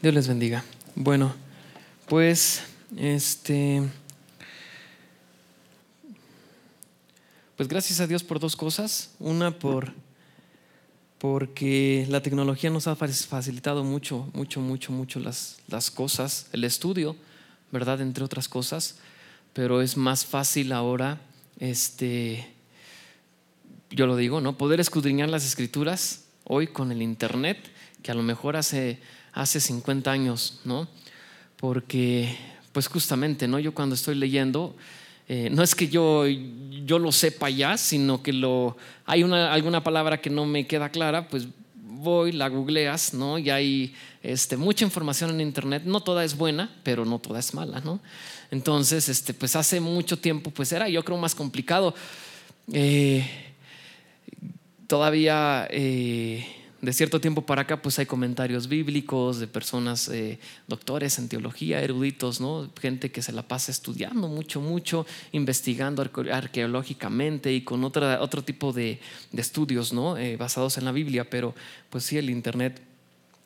Dios les bendiga. Bueno, pues este pues gracias a Dios por dos cosas. Una por porque la tecnología nos ha facilitado mucho, mucho, mucho, mucho las, las cosas, el estudio, ¿verdad? Entre otras cosas, pero es más fácil ahora, este, yo lo digo, ¿no? Poder escudriñar las escrituras hoy con el Internet, que a lo mejor hace hace 50 años, ¿no? Porque, pues justamente, ¿no? Yo cuando estoy leyendo, eh, no es que yo, yo lo sepa ya, sino que lo, hay una, alguna palabra que no me queda clara, pues voy, la googleas, ¿no? Y hay este, mucha información en internet, no toda es buena, pero no toda es mala, ¿no? Entonces, este, pues hace mucho tiempo, pues era yo creo más complicado. Eh, todavía eh, de cierto tiempo para acá, pues hay comentarios bíblicos de personas, eh, doctores en teología, eruditos, ¿no? Gente que se la pasa estudiando mucho, mucho, investigando arqueológicamente y con otra, otro tipo de, estudios, ¿no? Eh, basados en la Biblia, pero pues sí, el Internet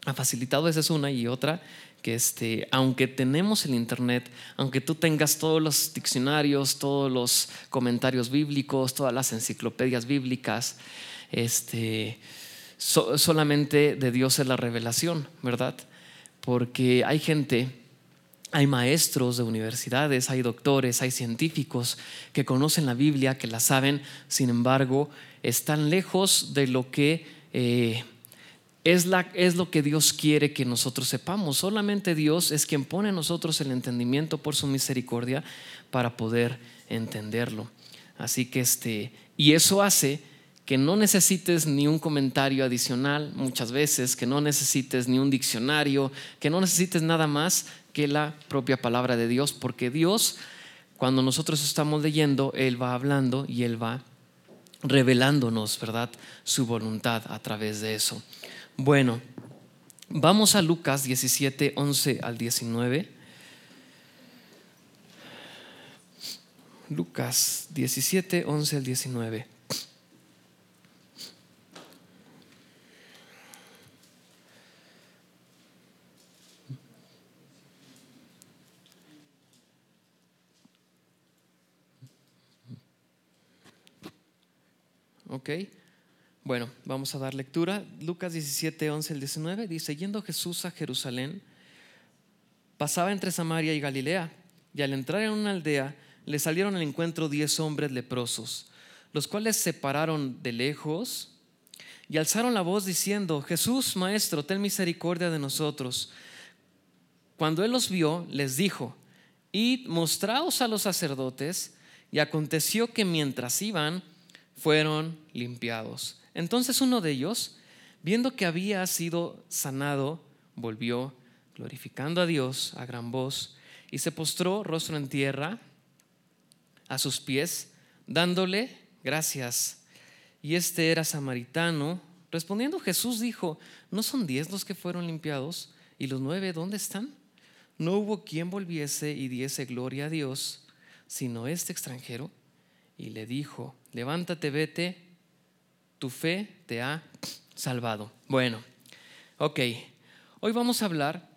ha facilitado, esa es una y otra, que este, aunque tenemos el Internet, aunque tú tengas todos los diccionarios, todos los comentarios bíblicos, todas las enciclopedias bíblicas, este solamente de Dios es la revelación, ¿verdad? Porque hay gente, hay maestros de universidades, hay doctores, hay científicos que conocen la Biblia, que la saben, sin embargo, están lejos de lo que eh, es, la, es lo que Dios quiere que nosotros sepamos. Solamente Dios es quien pone en nosotros el entendimiento por su misericordia para poder entenderlo. Así que este, y eso hace que no necesites ni un comentario adicional muchas veces, que no necesites ni un diccionario, que no necesites nada más que la propia palabra de Dios, porque Dios, cuando nosotros estamos leyendo, Él va hablando y Él va revelándonos, ¿verdad? Su voluntad a través de eso. Bueno, vamos a Lucas 17, 11 al 19. Lucas 17, 11 al 19. ¿Ok? Bueno, vamos a dar lectura. Lucas 17, 11 al 19 dice, yendo Jesús a Jerusalén, pasaba entre Samaria y Galilea, y al entrar en una aldea, le salieron al encuentro diez hombres leprosos, los cuales se pararon de lejos y alzaron la voz diciendo, Jesús, Maestro, ten misericordia de nosotros. Cuando él los vio, les dijo, id, mostraos a los sacerdotes, y aconteció que mientras iban, fueron limpiados. Entonces uno de ellos, viendo que había sido sanado, volvió glorificando a Dios a gran voz y se postró rostro en tierra a sus pies, dándole gracias. Y este era samaritano. Respondiendo Jesús dijo, ¿no son diez los que fueron limpiados? ¿Y los nueve dónde están? No hubo quien volviese y diese gloria a Dios, sino este extranjero. Y le dijo, levántate, vete, tu fe te ha salvado. Bueno, ok, hoy vamos a hablar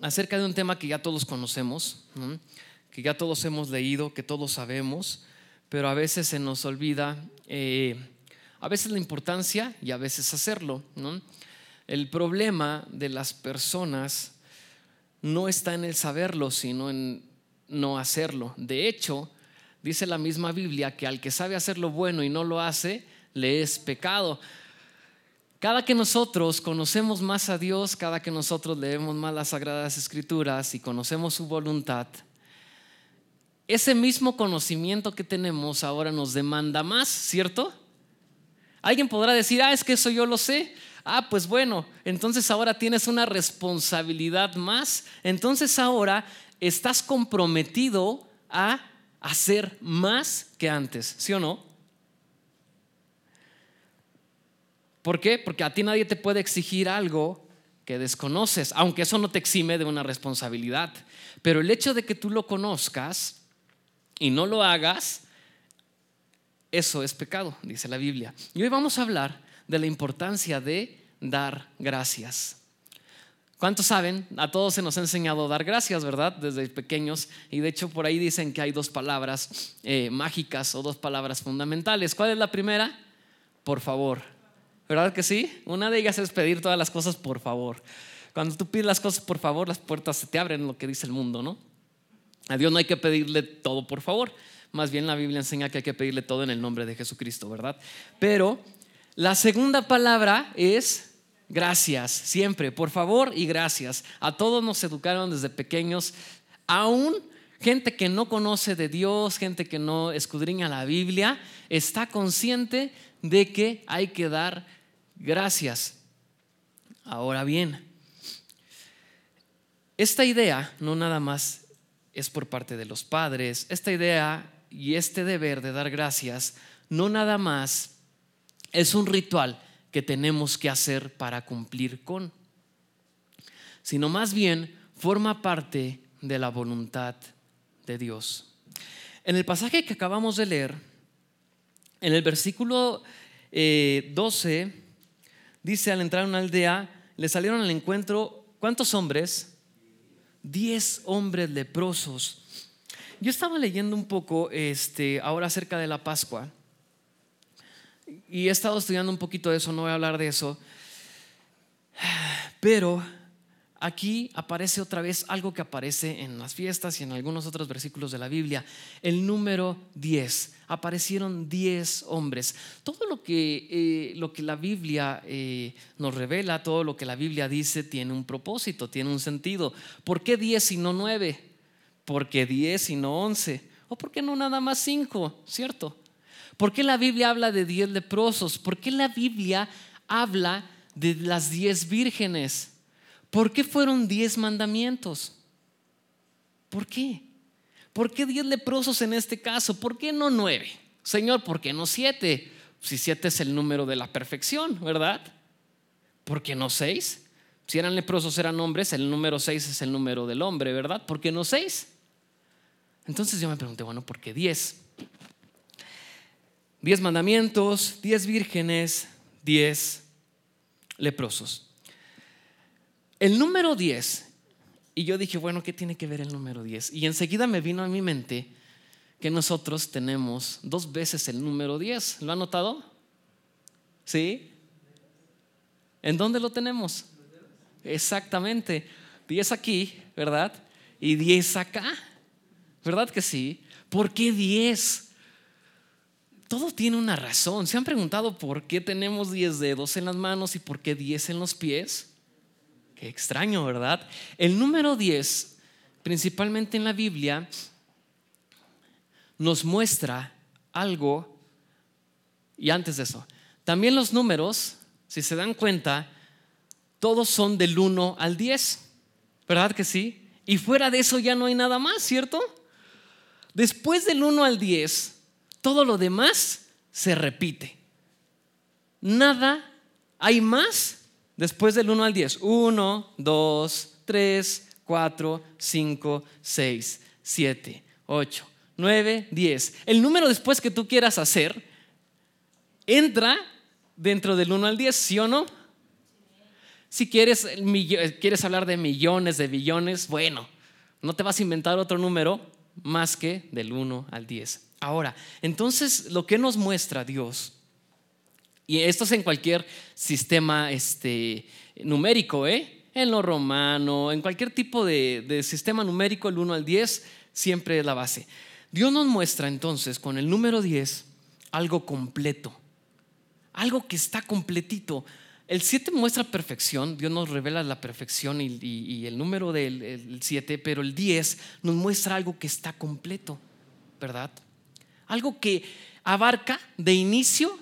acerca de un tema que ya todos conocemos, que ya todos hemos leído, que todos sabemos, pero a veces se nos olvida, eh, a veces la importancia y a veces hacerlo. El problema de las personas no está en el saberlo, sino en no hacerlo. De hecho, dice la misma Biblia que al que sabe hacer lo bueno y no lo hace, le es pecado. Cada que nosotros conocemos más a Dios, cada que nosotros leemos más las sagradas escrituras y conocemos su voluntad, ese mismo conocimiento que tenemos ahora nos demanda más, ¿cierto? Alguien podrá decir, ah, es que eso yo lo sé. Ah, pues bueno, entonces ahora tienes una responsabilidad más. Entonces ahora estás comprometido a hacer más que antes, ¿sí o no? ¿Por qué? Porque a ti nadie te puede exigir algo que desconoces, aunque eso no te exime de una responsabilidad. Pero el hecho de que tú lo conozcas y no lo hagas, eso es pecado, dice la Biblia. Y hoy vamos a hablar de la importancia de dar gracias. ¿Cuántos saben? A todos se nos ha enseñado a dar gracias, ¿verdad? Desde pequeños. Y de hecho por ahí dicen que hay dos palabras eh, mágicas o dos palabras fundamentales. ¿Cuál es la primera? Por favor. ¿Verdad que sí? Una de ellas es pedir todas las cosas por favor. Cuando tú pides las cosas por favor, las puertas se te abren, lo que dice el mundo, ¿no? A Dios no hay que pedirle todo por favor. Más bien la Biblia enseña que hay que pedirle todo en el nombre de Jesucristo, ¿verdad? Pero la segunda palabra es Gracias, siempre, por favor y gracias. A todos nos educaron desde pequeños, aún gente que no conoce de Dios, gente que no escudriña la Biblia, está consciente de que hay que dar gracias. Ahora bien, esta idea no nada más es por parte de los padres, esta idea y este deber de dar gracias no nada más es un ritual que tenemos que hacer para cumplir con, sino más bien forma parte de la voluntad de Dios. En el pasaje que acabamos de leer, en el versículo 12, eh, dice, al entrar a una aldea, le salieron al encuentro, ¿cuántos hombres? Diez hombres leprosos. Yo estaba leyendo un poco este, ahora acerca de la Pascua y he estado estudiando un poquito de eso, no voy a hablar de eso. Pero aquí aparece otra vez algo que aparece en las fiestas y en algunos otros versículos de la Biblia. El número 10. Aparecieron 10 hombres. Todo lo que, eh, lo que la Biblia eh, nos revela, todo lo que la Biblia dice, tiene un propósito, tiene un sentido. ¿Por qué 10 y no 9? ¿Por qué 10 y no 11? ¿O por qué no nada más 5? ¿Cierto? ¿Por qué la Biblia habla de diez leprosos? ¿Por qué la Biblia habla de las diez vírgenes? ¿Por qué fueron diez mandamientos? ¿Por qué? ¿Por qué diez leprosos en este caso? ¿Por qué no nueve? Señor, ¿por qué no siete? Si siete es el número de la perfección, ¿verdad? ¿Por qué no seis? Si eran leprosos, eran hombres, el número seis es el número del hombre, ¿verdad? ¿Por qué no seis? Entonces yo me pregunté, bueno, ¿por qué diez? Diez mandamientos, diez vírgenes, diez leprosos. El número diez, y yo dije, bueno, ¿qué tiene que ver el número diez? Y enseguida me vino a mi mente que nosotros tenemos dos veces el número diez. ¿Lo ha notado? ¿Sí? ¿En dónde lo tenemos? Exactamente. Diez aquí, ¿verdad? Y diez acá. ¿Verdad que sí? ¿Por qué diez? Todo tiene una razón. ¿Se han preguntado por qué tenemos 10 dedos en las manos y por qué 10 en los pies? Qué extraño, ¿verdad? El número 10, principalmente en la Biblia, nos muestra algo, y antes de eso, también los números, si se dan cuenta, todos son del 1 al 10, ¿verdad que sí? Y fuera de eso ya no hay nada más, ¿cierto? Después del 1 al 10, todo lo demás se repite. Nada hay más después del 1 al 10. 1, 2, 3, 4, 5, 6, 7, 8, 9, 10. El número después que tú quieras hacer entra dentro del 1 al 10, ¿sí o no? Si quieres, quieres hablar de millones, de billones, bueno, no te vas a inventar otro número más que del 1 al 10. Ahora, entonces lo que nos muestra Dios, y esto es en cualquier sistema este, numérico, ¿eh? en lo romano, en cualquier tipo de, sistema numérico, el 1 al 10 siempre es la base. Dios nos muestra entonces con el número 10 algo completo, algo que está completito. El 7 muestra perfección, Dios nos revela la perfección y, el número del 7, pero el 10 nos muestra algo que está completo, ¿verdad? Algo que abarca de inicio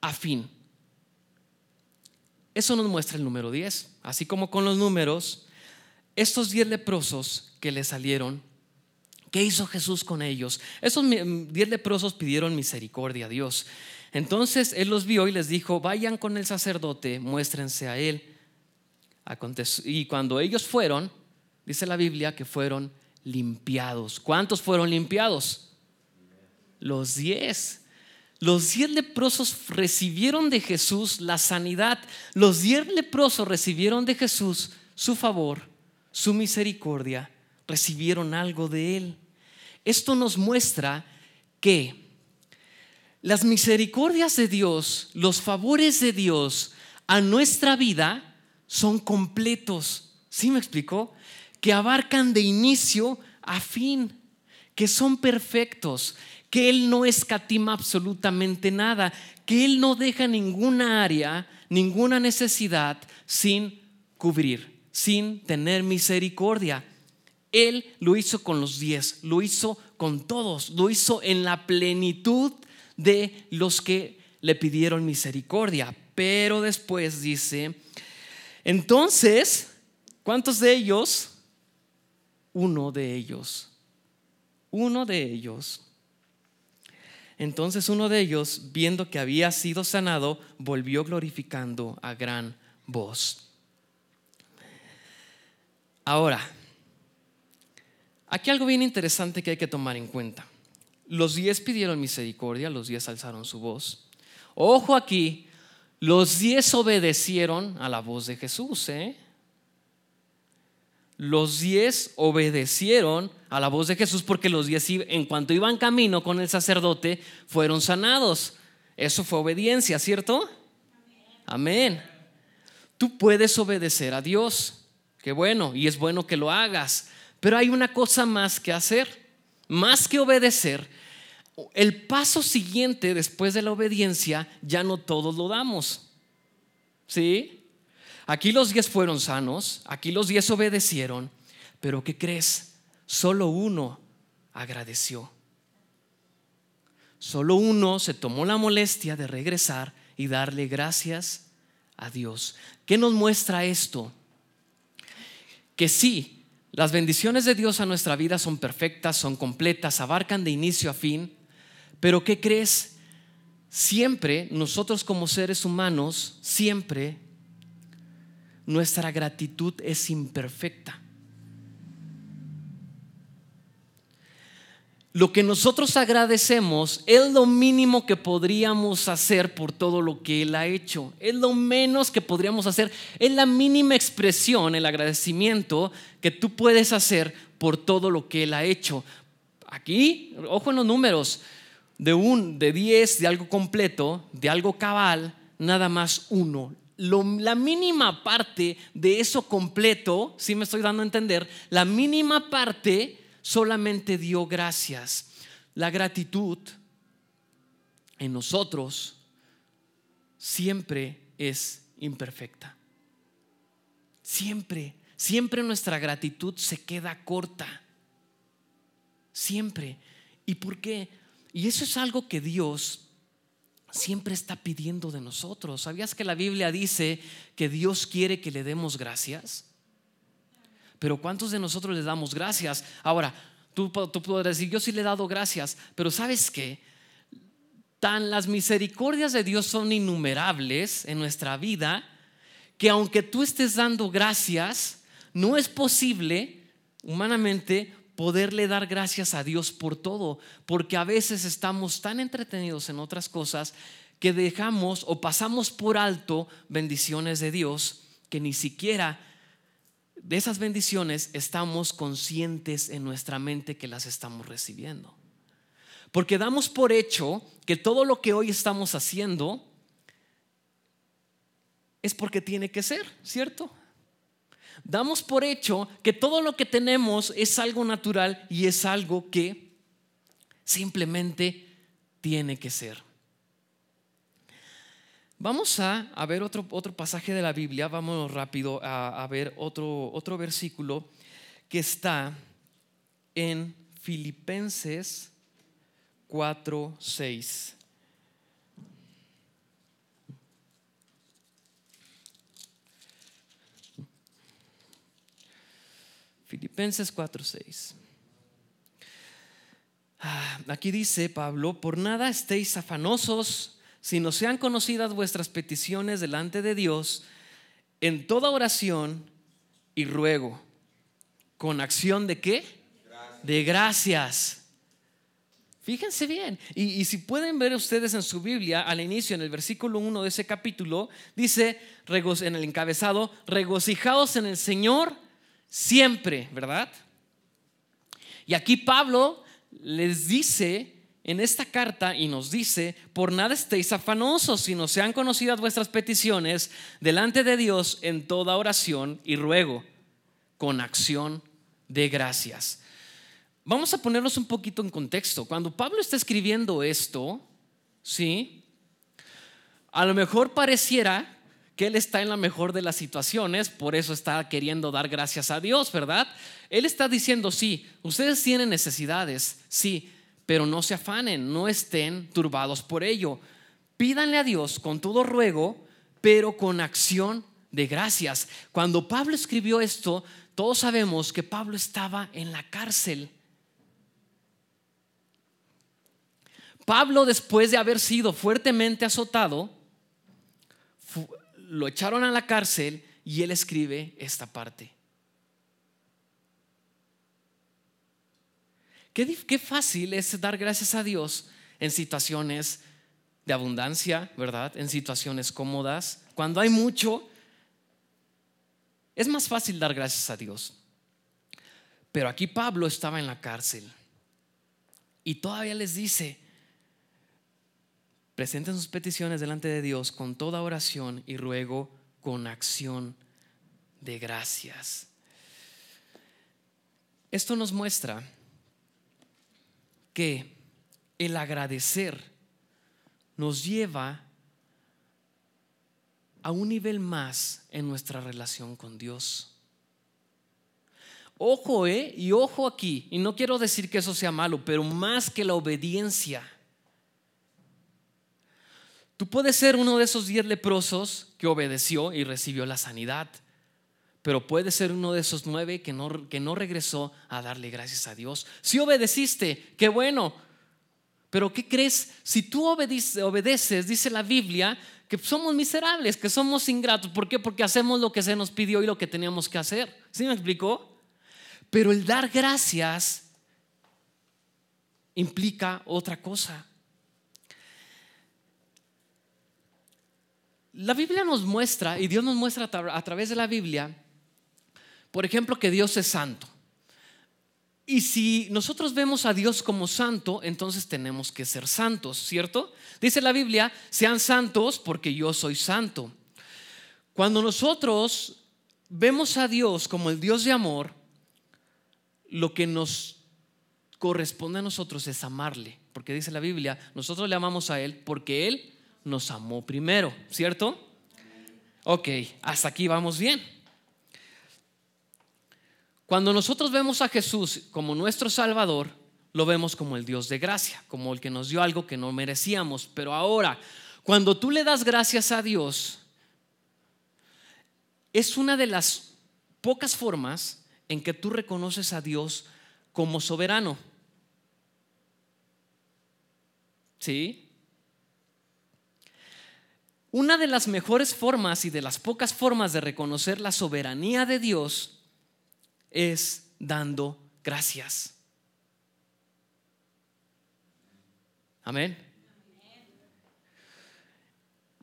a fin. Eso nos muestra el número 10, así como con los números, estos 10 leprosos que le salieron, ¿qué hizo Jesús con ellos? Esos 10 leprosos pidieron misericordia a Dios. Entonces Él los vio y les dijo, vayan con el sacerdote, muéstrense a Él. Y cuando ellos fueron, dice la Biblia que fueron limpiados. ¿Cuántos fueron limpiados? Los diez. Los diez leprosos recibieron de Jesús la sanidad. Los diez leprosos recibieron de Jesús su favor, su misericordia, recibieron algo de Él. Esto nos muestra que las misericordias de Dios, los favores de Dios a nuestra vida son completos. ¿Sí me explicó? Que abarcan de inicio a fin, que son perfectos, que Él no escatima absolutamente nada, que Él no deja ninguna área, ninguna necesidad sin cubrir, sin tener misericordia. Él lo hizo con los diez, lo hizo con todos, lo hizo en la plenitud de los que le pidieron misericordia. Pero después dice, entonces, ¿cuántos de ellos? Uno de ellos. Uno de ellos. Entonces uno de ellos, viendo que había sido sanado, volvió glorificando a gran voz. Ahora, Aquí algo bien interesante que hay que tomar en cuenta. Los diez pidieron misericordia, los diez alzaron su voz. Ojo aquí, los diez obedecieron a la voz de Jesús. ¿eh? Los diez obedecieron a la voz de Jesús porque los diez en cuanto iban camino con el sacerdote fueron sanados. Eso fue obediencia, ¿cierto? Amén. Tú puedes obedecer a Dios. Qué bueno, y es bueno que lo hagas. Pero hay una cosa más que hacer, más que obedecer. El paso siguiente después de la obediencia ya no todos lo damos. ¿Sí? Aquí los diez fueron sanos, aquí los diez obedecieron, pero ¿qué crees? Solo uno agradeció. Solo uno se tomó la molestia de regresar y darle gracias a Dios. ¿Qué nos muestra esto? Que sí, las bendiciones de Dios a nuestra vida son perfectas, son completas, abarcan de inicio a fin. Pero ¿qué crees? Siempre nosotros como seres humanos, siempre nuestra gratitud es imperfecta. lo que nosotros agradecemos es lo mínimo que podríamos hacer por todo lo que Él ha hecho. Es lo menos que podríamos hacer. Es la mínima expresión, el agradecimiento que tú puedes hacer por todo lo que Él ha hecho. Aquí, ojo en los números, de un, de diez, de algo completo, de algo cabal, nada más uno. La mínima parte de eso completo, si me estoy dando a entender, la mínima parte solamente dio gracias. La gratitud en nosotros siempre es imperfecta. Siempre, siempre nuestra gratitud se queda corta. Siempre. ¿Y por qué? Y eso es algo que Dios siempre está pidiendo de nosotros. ¿Sabías que la Biblia dice que Dios quiere que le demos gracias? Pero ¿cuántos de nosotros le damos gracias? Ahora, tú, tú podrás decir, yo sí le he dado gracias, pero ¿sabes qué? Tan las misericordias de Dios son innumerables en nuestra vida que aunque tú estés dando gracias, no es posible humanamente poderle dar gracias a Dios por todo, porque a veces estamos tan entretenidos en otras cosas que dejamos o pasamos por alto bendiciones de Dios que ni siquiera de esas bendiciones estamos conscientes en nuestra mente que las estamos recibiendo. Porque damos por hecho que todo lo que hoy estamos haciendo es porque tiene que ser, ¿cierto? Damos por hecho que todo lo que tenemos es algo natural y es algo que simplemente tiene que ser. Vamos a, ver otro, otro, pasaje de la Biblia, vamos rápido a, ver otro, otro versículo que está en Filipenses 4, 6. Filipenses 4, 6. Ah, aquí dice Pablo, por nada estéis afanosos si no sean conocidas vuestras peticiones delante de Dios en toda oración y ruego, con acción de qué? De gracias. Fíjense bien. Y, si pueden ver ustedes en su Biblia, al inicio, en el versículo 1 de ese capítulo, dice en el encabezado, regocijaos en el Señor siempre, ¿verdad? Y aquí Pablo les dice en esta carta y nos dice, por nada estéis afanosos, sino sean conocidas vuestras peticiones delante de Dios en toda oración y ruego, con acción de gracias. Vamos a ponernos un poquito en contexto. Cuando Pablo está escribiendo esto, ¿sí? A lo mejor pareciera que él está en la mejor de las situaciones, por eso está queriendo dar gracias a Dios, ¿verdad? Él está diciendo, sí, ustedes tienen necesidades, sí, pero no se afanen, no estén turbados por ello. Pídanle a Dios con todo ruego, pero con acción de gracias. Cuando Pablo escribió esto, todos sabemos que Pablo estaba en la cárcel. Pablo, después de haber sido fuertemente azotado, lo echaron a la cárcel y él escribe esta parte. Qué, fácil es dar gracias a Dios en situaciones de abundancia, ¿verdad? En situaciones cómodas. Cuando hay mucho, es más fácil dar gracias a Dios. Pero aquí Pablo estaba en la cárcel y todavía les dice, Presenten sus peticiones delante de Dios con toda oración y ruego con acción de gracias. Esto nos muestra que el agradecer nos lleva a un nivel más en nuestra relación con Dios. Ojo, ¿eh? Y ojo aquí, y no quiero decir que eso sea malo, pero más que la obediencia Tú puedes ser uno de esos diez leprosos que obedeció y recibió la sanidad, pero puedes ser uno de esos nueve que no, que no regresó a darle gracias a Dios. Si obedeciste, qué bueno, pero ¿qué crees? Si tú obedeces, dice la Biblia, que somos miserables, que somos ingratos. ¿Por qué? Porque hacemos lo que se nos pidió y lo que teníamos que hacer. ¿Sí me explicó? Pero el dar gracias implica otra cosa. La Biblia nos muestra, y Dios nos muestra a través de la Biblia, por ejemplo, que Dios es santo. Y si nosotros vemos a Dios como santo, entonces tenemos que ser santos, ¿cierto? Dice la Biblia, sean santos porque yo soy santo. Cuando nosotros vemos a Dios como el Dios de amor, lo que nos corresponde a nosotros es amarle, porque dice la Biblia, nosotros le amamos a Él porque Él nos amó primero, ¿cierto? Ok, hasta aquí vamos bien. Cuando nosotros vemos a Jesús como nuestro Salvador, lo vemos como el Dios de gracia, como el que nos dio algo que no merecíamos. Pero ahora, cuando tú le das gracias a Dios, es una de las pocas formas en que tú reconoces a Dios como soberano. ¿Sí? Una de las mejores formas y de las pocas formas de reconocer la soberanía de Dios es dando gracias. Amén.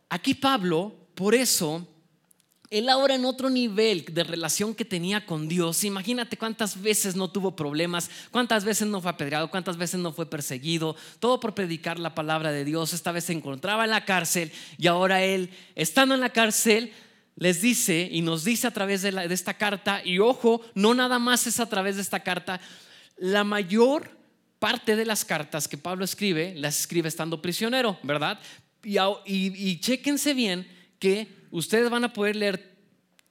Aquí Pablo, por eso, él ahora en otro nivel de relación que tenía con Dios, imagínate cuántas veces no tuvo problemas, cuántas veces no fue apedreado, cuántas veces no fue perseguido, todo por predicar la palabra de Dios. Esta vez se encontraba en la cárcel y ahora él, estando en la cárcel, les dice y nos dice a través de, esta carta, y ojo, no nada más es a través de esta carta, la mayor parte de las cartas que Pablo escribe, las escribe estando prisionero, ¿verdad? Y, y, y chéquense bien que ustedes van a poder leer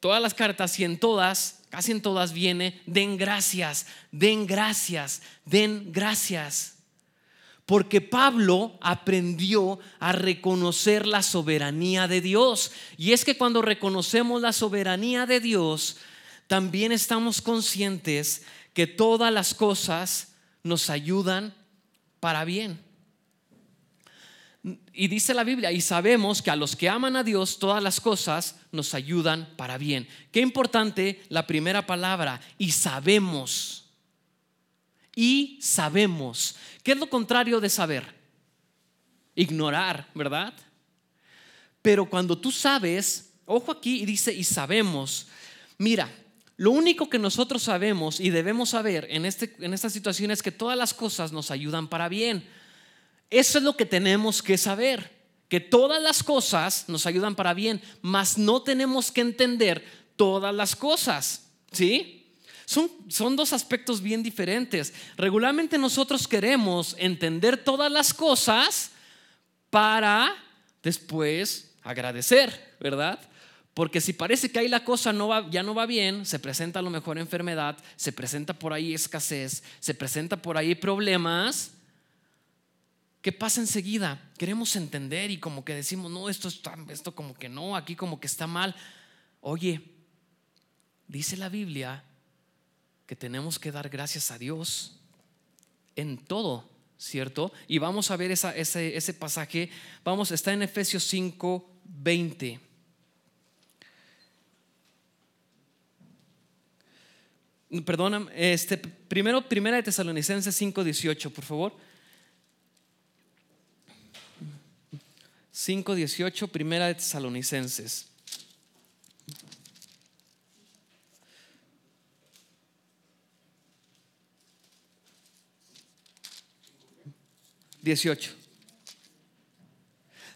todas las cartas y en todas, casi en todas viene, den gracias, den gracias, den gracias. Porque Pablo aprendió a reconocer la soberanía de Dios. Y es que cuando reconocemos la soberanía de Dios, también estamos conscientes que todas las cosas nos ayudan para bien. Y dice la Biblia, y sabemos que a los que aman a Dios todas las cosas nos ayudan para bien. Qué importante la primera palabra, y sabemos. y sabemos. ¿Qué es lo contrario de saber? Ignorar, ¿verdad? Pero cuando tú sabes, ojo aquí y dice, y sabemos, mira, lo único que nosotros sabemos y debemos saber en, este, en esta situación es que todas las cosas nos ayudan para bien. Eso es lo que tenemos que saber, que todas las cosas nos ayudan para bien, mas no tenemos que entender todas las cosas, ¿sí? Son, son, dos aspectos bien diferentes. Regularmente nosotros queremos entender todas las cosas para después agradecer, ¿verdad? Porque si parece que ahí la cosa no ya no va bien, se presenta a lo mejor enfermedad, se presenta por ahí escasez, se presenta por ahí problemas, ¿qué pasa enseguida? Queremos entender y como que decimos, no, esto, está, esto como que no, aquí como que está mal. Oye, dice la Biblia que tenemos que dar gracias a Dios en todo, ¿cierto? Y vamos a ver ese, ese pasaje, vamos, está en Efesios 5, 20. Perdona, este, primero, primera de Tesalonicenses 5.18, por favor. 5.18, primera de Tesalonicenses. Dieciocho.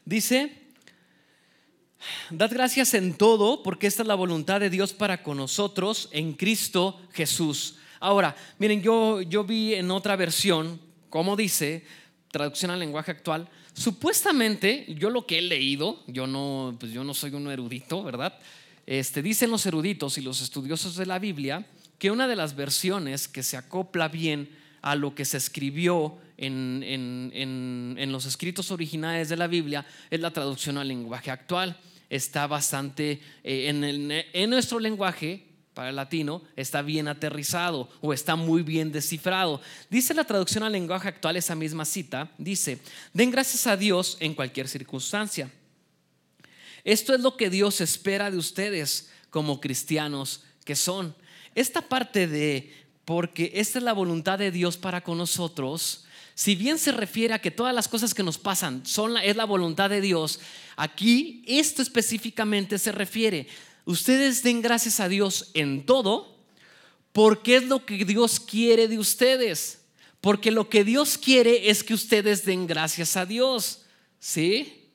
Dice, Dad gracias en todo, porque esta es la voluntad de Dios para con nosotros en Cristo Jesús. Ahora, miren, yo, yo vi en otra versión, como dice, traducción al lenguaje actual, supuestamente, yo lo que he leído, yo no, pues yo no soy un erudito, ¿verdad? Este, dicen los eruditos y los estudiosos de la Biblia que una de las versiones que se acopla bien a lo que se escribió en, en, en los escritos originales de la Biblia es la traducción al lenguaje actual está bastante, eh, en, nuestro lenguaje, para el latino, está bien aterrizado o está muy bien descifrado. Dice la traducción al lenguaje actual, esa misma cita, dice, den gracias a Dios en cualquier circunstancia. Esto es lo que Dios espera de ustedes como cristianos que son. Esta parte de, porque esta es la voluntad de Dios para con nosotros, si bien se refiere a que todas las cosas que nos pasan son es la voluntad de Dios, aquí esto específicamente se refiere. Ustedes den gracias a Dios en todo, porque es lo que Dios quiere de ustedes. Porque lo que Dios quiere es que ustedes den gracias a Dios. ¿Sí?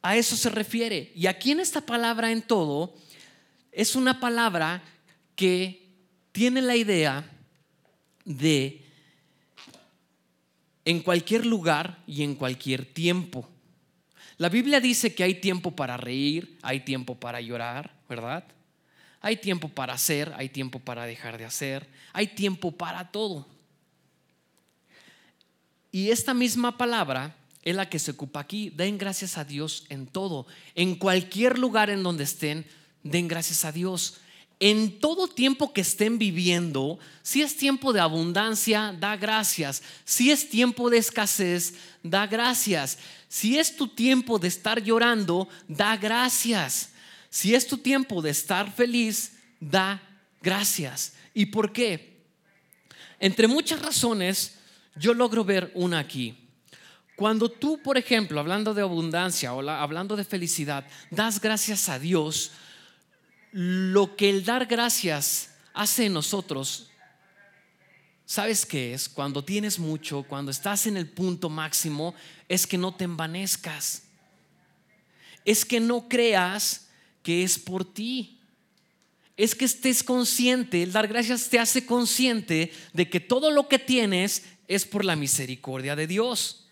A eso se refiere. Y aquí en esta palabra en todo, es una palabra que tiene la idea de en cualquier lugar y en cualquier tiempo. La Biblia dice que hay tiempo para reír, hay tiempo para llorar, ¿verdad? Hay tiempo para hacer, hay tiempo para dejar de hacer, hay tiempo para todo. Y esta misma palabra es la que se ocupa aquí. Den gracias a Dios en todo. En cualquier lugar en donde estén, den gracias a Dios en todo tiempo que estén viviendo, si es tiempo de abundancia, da gracias. Si es tiempo de escasez, da gracias. Si es tu tiempo de estar llorando, da gracias. Si es tu tiempo de estar feliz, da gracias. ¿Y por qué? Entre muchas razones, yo logro ver una aquí. Cuando tú, por ejemplo, hablando de abundancia o hablando de felicidad, das gracias a Dios, lo que el dar gracias hace en nosotros, ¿sabes qué es? Cuando tienes mucho, cuando estás en el punto máximo, es que no te envanezcas. Es que no creas que es por ti. Es que estés consciente, el dar gracias te hace consciente de que todo lo que tienes es por la misericordia de Dios.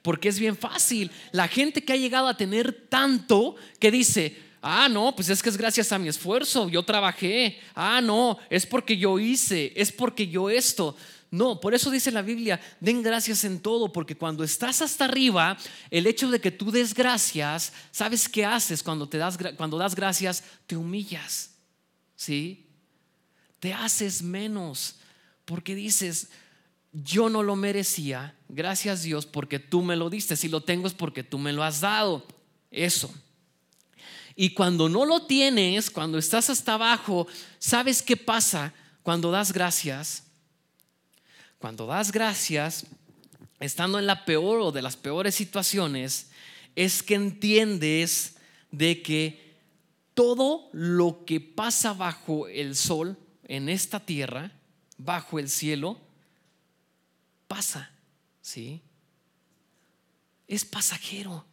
Porque es bien fácil. La gente que ha llegado a tener tanto que dice, Ah, no, pues es que es gracias a mi esfuerzo, yo trabajé. Ah, no, es porque yo hice, es porque yo esto. No, por eso dice la Biblia, den gracias en todo, porque cuando estás hasta arriba, el hecho de que tú des gracias, ¿sabes qué haces cuando te das cuando das gracias? Te humillas. ¿Sí? Te haces menos, porque dices, yo no lo merecía, gracias Dios porque tú me lo diste, si lo tengo es porque tú me lo has dado. Eso. Y cuando no lo tienes, cuando estás hasta abajo, ¿sabes qué pasa cuando das gracias? cuando das gracias, estando en la peor o de las peores situaciones, es que entiendes de que todo lo que pasa bajo el sol en esta tierra, bajo el cielo, pasa, ¿sí? Es pasajero,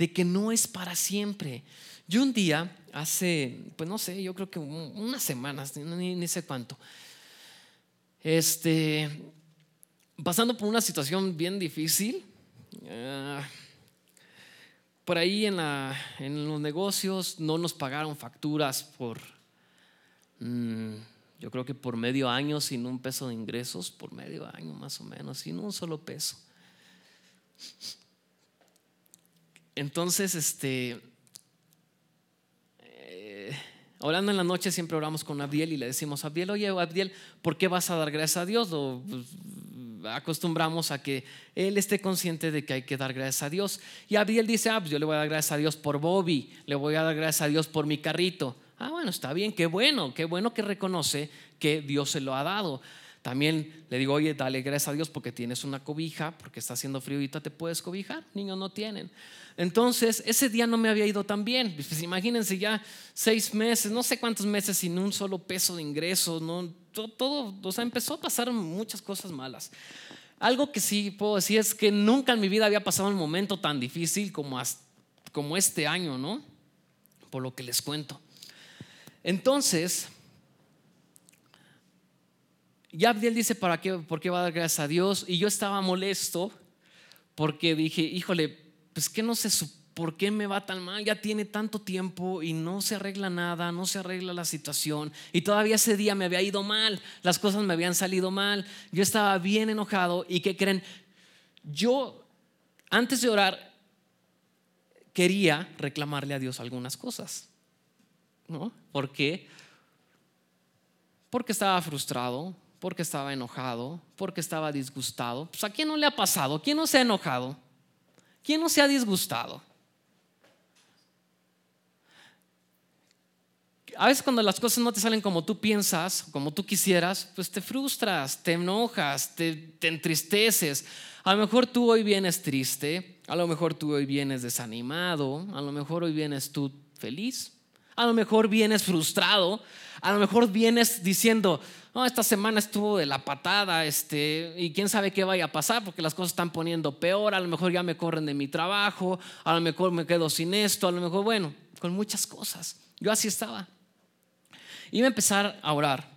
de que no es para siempre. Yo un día, hace, pues no sé, yo creo que unas semanas, ni, sé cuánto, este, pasando por una situación bien difícil, ah, por ahí en, en, los negocios no nos pagaron facturas por, mm, yo creo que por medio año sin un peso de ingresos, por medio año más o menos, sin un solo peso. Entonces, este, eh, orando en la noche siempre oramos con Abdiel y le decimos, Abdiel, oye, Abdiel, ¿por qué vas a dar gracias a Dios? Pues, acostumbramos a que él esté consciente de que hay que dar gracias a Dios. Y Abdiel dice, ah, pues yo le voy a dar gracias a Dios por Bobby, le voy a dar gracias a Dios por mi carrito. Ah, bueno, está bien, qué bueno, qué bueno que reconoce que Dios se lo ha dado. También le digo, oye, dale gracias a Dios porque tienes una cobija, porque está haciendo frío y te puedes cobijar. Niños no tienen. Entonces, ese día no me había ido tan bien. Pues imagínense ya seis meses, no sé cuántos meses sin un solo peso de ingresos, ¿no? todo, o sea, empezó a pasar muchas cosas malas. Algo que sí puedo decir es que nunca en mi vida había pasado un momento tan difícil como, como este año, ¿no? Por lo que les cuento. Entonces, ya Abdiel dice, ¿para qué, ¿por qué va a dar gracias a Dios? Y yo estaba molesto porque dije, híjole, pues que no sé por qué me va tan mal, ya tiene tanto tiempo y no se arregla nada, no se arregla la situación. Y todavía ese día me había ido mal, las cosas me habían salido mal, yo estaba bien enojado y que creen, yo antes de orar quería reclamarle a Dios algunas cosas. ¿No? ¿Por qué? Porque estaba frustrado, porque estaba enojado, porque estaba disgustado. Pues a quién no le ha pasado, quién no se ha enojado, quién no se ha disgustado. A veces cuando las cosas no te salen como tú piensas, como tú quisieras, pues te frustras, te enojas, te, te entristeces. A lo mejor tú hoy vienes triste, a lo mejor tú hoy vienes desanimado, a lo mejor hoy vienes tú feliz, a lo mejor vienes frustrado, a lo mejor vienes diciendo, esta semana estuvo de la patada, este, y quién sabe qué vaya a pasar porque las cosas están poniendo peor, a lo mejor ya me corren de mi trabajo, a lo mejor me quedo sin esto, a lo mejor, bueno, con muchas cosas. Yo así estaba. Iba a empezar a orar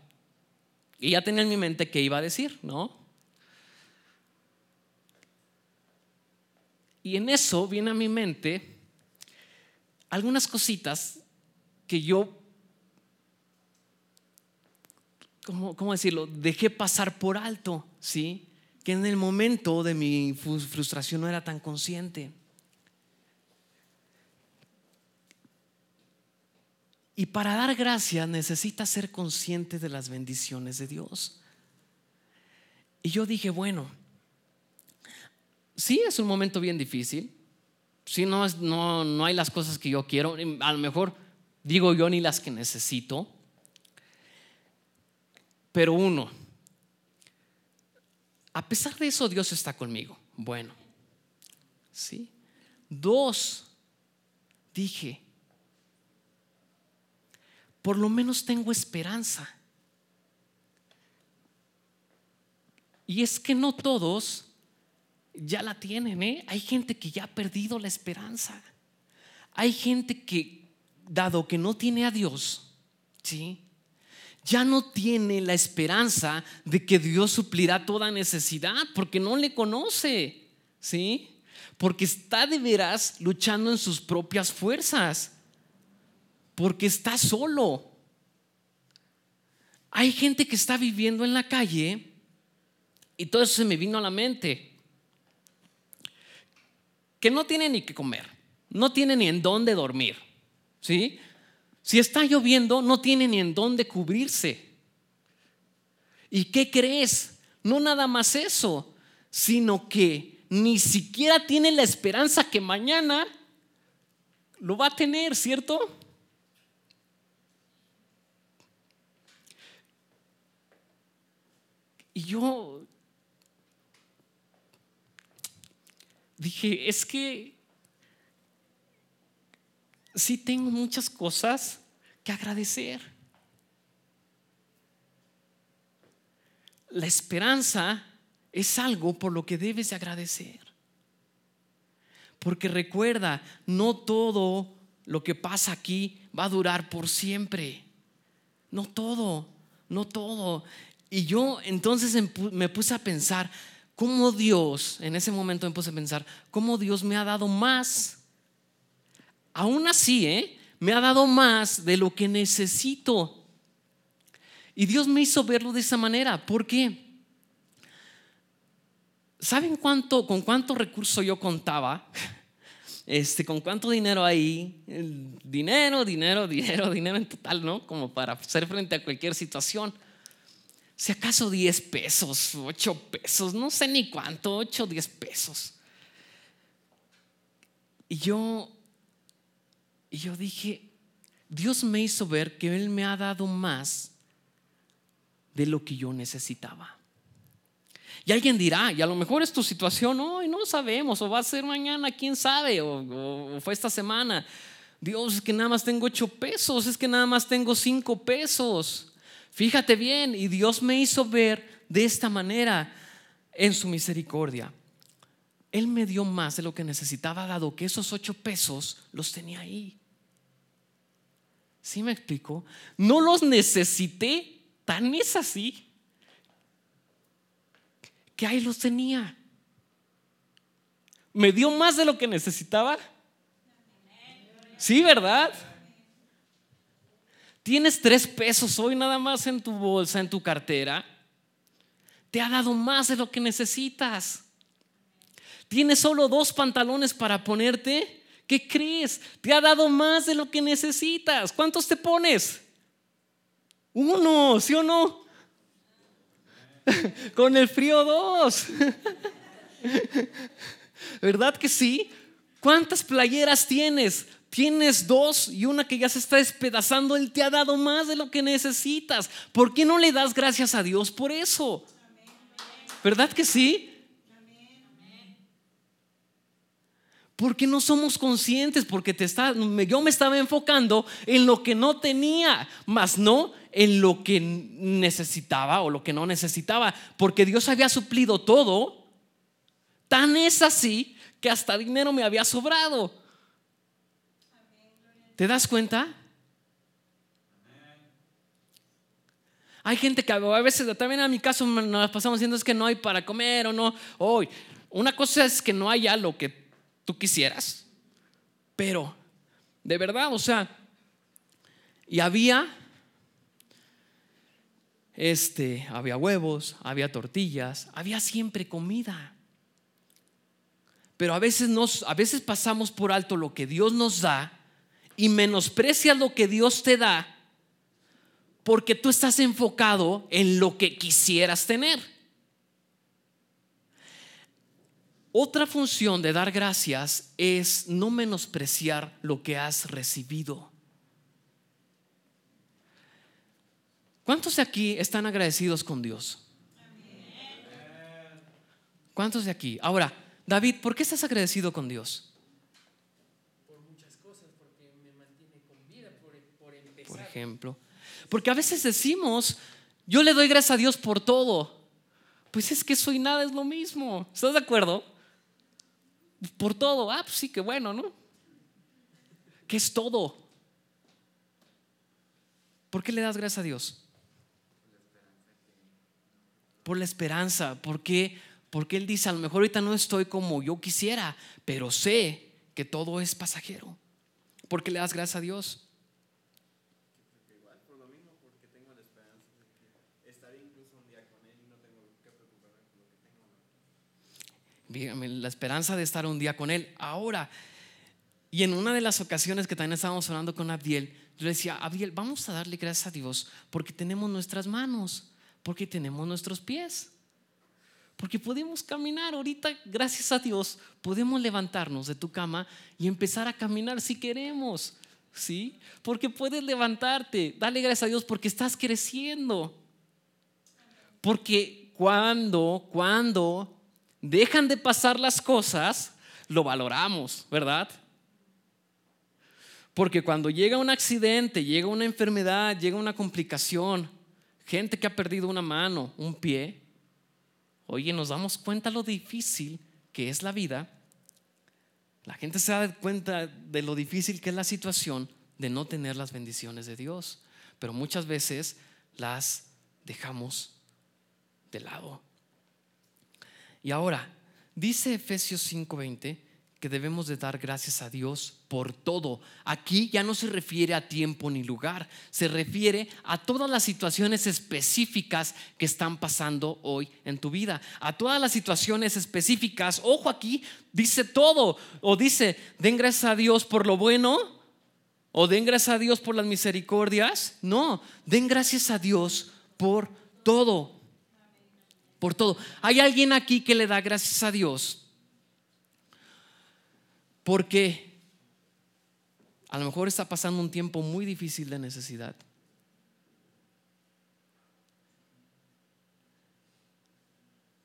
y ya tenía en mi mente qué iba a decir, ¿no? Y en eso viene a mi mente algunas cositas que yo, ¿cómo, cómo decirlo? Dejé pasar por alto, ¿sí? Que en el momento de mi frustración no era tan consciente. Y para dar gracias necesitas ser consciente de las bendiciones de Dios. Y yo dije, bueno, sí es un momento bien difícil, sí no, no, no hay las cosas que yo quiero, a lo mejor digo yo ni las que necesito, pero uno, a pesar de eso Dios está conmigo. Bueno, ¿sí? Dos, dije, por lo menos tengo esperanza. Y es que no todos ya la tienen, ¿eh? Hay gente que ya ha perdido la esperanza. Hay gente que, dado que no tiene a Dios, ¿sí? Ya no tiene la esperanza de que Dios suplirá toda necesidad porque no le conoce, ¿sí? Porque está de veras luchando en sus propias fuerzas porque está solo. Hay gente que está viviendo en la calle y todo eso se me vino a la mente. Que no tiene ni que comer, no tiene ni en dónde dormir. ¿Sí? Si está lloviendo, no tiene ni en dónde cubrirse. ¿Y qué crees? No nada más eso, sino que ni siquiera tiene la esperanza que mañana lo va a tener, ¿cierto? Y yo dije, es que sí tengo muchas cosas que agradecer. La esperanza es algo por lo que debes de agradecer. Porque recuerda, no todo lo que pasa aquí va a durar por siempre. No todo, no todo. Y yo entonces me puse a pensar, cómo Dios, en ese momento me puse a pensar, cómo Dios me ha dado más. Aún así, ¿eh? me ha dado más de lo que necesito. Y Dios me hizo verlo de esa manera. ¿Por qué? ¿Saben cuánto, con cuánto recurso yo contaba? Este, con cuánto dinero ahí, dinero, dinero, dinero, dinero en total, ¿no? Como para hacer frente a cualquier situación. Si acaso 10 pesos, 8 pesos, no sé ni cuánto, 8 o 10 pesos. Y yo, y yo dije, Dios me hizo ver que Él me ha dado más de lo que yo necesitaba. Y alguien dirá, y a lo mejor es tu situación hoy, no sabemos, o va a ser mañana, quién sabe, o, fue esta semana. Dios, es que nada más tengo ocho pesos, es que nada más tengo cinco pesos. Fíjate bien, y Dios me hizo ver de esta manera en su misericordia. Él me dio más de lo que necesitaba, dado que esos ocho pesos los tenía ahí. ¿Sí me explico? No los necesité, tan es así que ahí los tenía. ¿Me dio más de lo que necesitaba? Sí, ¿verdad? Tienes tres pesos hoy nada más en tu bolsa, en tu cartera. Te ha dado más de lo que necesitas. Tienes solo dos pantalones para ponerte. ¿Qué crees? Te ha dado más de lo que necesitas. ¿Cuántos te pones? Uno, ¿sí o no? Con el frío dos. ¿Verdad que sí? ¿Cuántas playeras tienes? Tienes dos y una que ya se está despedazando. Él te ha dado más de lo que necesitas. ¿Por qué no le das gracias a Dios por eso? ¿Verdad que sí? Porque no somos conscientes, porque te está, yo me estaba enfocando en lo que no tenía, más no en lo que necesitaba o lo que no necesitaba, porque Dios había suplido todo. Tan es así que hasta dinero me había sobrado. ¿Te das cuenta? Hay gente que a veces, también a mi caso nos pasamos diciendo es que no hay para comer o no. Hoy, una cosa es que no haya lo que tú quisieras, pero de verdad, o sea, y había este, había huevos, había tortillas, había siempre comida. Pero a veces, nos, a veces pasamos por alto lo que Dios nos da y menosprecias lo que Dios te da porque tú estás enfocado en lo que quisieras tener. Otra función de dar gracias es no menospreciar lo que has recibido. ¿Cuántos de aquí están agradecidos con Dios? ¿Cuántos de aquí? Ahora, David, ¿por qué estás agradecido con Dios? Por muchas cosas, porque me mantiene con vida, por, empezar. Por ejemplo. Porque a veces decimos, yo le doy gracias a Dios por todo. Pues es que soy nada, es lo mismo. ¿Estás de acuerdo? Por todo. Ah, pues sí, que bueno, ¿no? ¿Qué es todo? ¿Por qué le das gracias a Dios? por la esperanza. porque Porque Él dice, a lo mejor ahorita no estoy como yo quisiera, pero sé que todo es pasajero. Porque le das gracias a Dios. La esperanza de estar un día con Él. Ahora, y en una de las ocasiones que también estábamos hablando con Abdiel, yo le decía, Abdiel, vamos a darle gracias a Dios porque tenemos nuestras manos. Porque tenemos nuestros pies. Porque podemos caminar ahorita, gracias a Dios, podemos levantarnos de tu cama y empezar a caminar si queremos. ¿Sí? Porque puedes levantarte. Dale gracias a Dios porque estás creciendo. Porque cuando, cuando dejan de pasar las cosas, lo valoramos, ¿verdad? Porque cuando llega un accidente, llega una enfermedad, llega una complicación, gente que ha perdido una mano, un pie, oye, nos damos cuenta lo difícil que es la vida. La gente se da cuenta de lo difícil que es la situación de no tener las bendiciones de Dios, pero muchas veces las dejamos de lado. Y ahora, dice Efesios 5:20 que debemos de dar gracias a Dios por todo. Aquí ya no se refiere a tiempo ni lugar, se refiere a todas las situaciones específicas que están pasando hoy en tu vida, a todas las situaciones específicas. Ojo aquí, dice todo, o dice, den gracias a Dios por lo bueno, o den gracias a Dios por las misericordias. No, den gracias a Dios por todo. Por todo. ¿Hay alguien aquí que le da gracias a Dios porque a lo mejor está pasando un tiempo muy difícil de necesidad.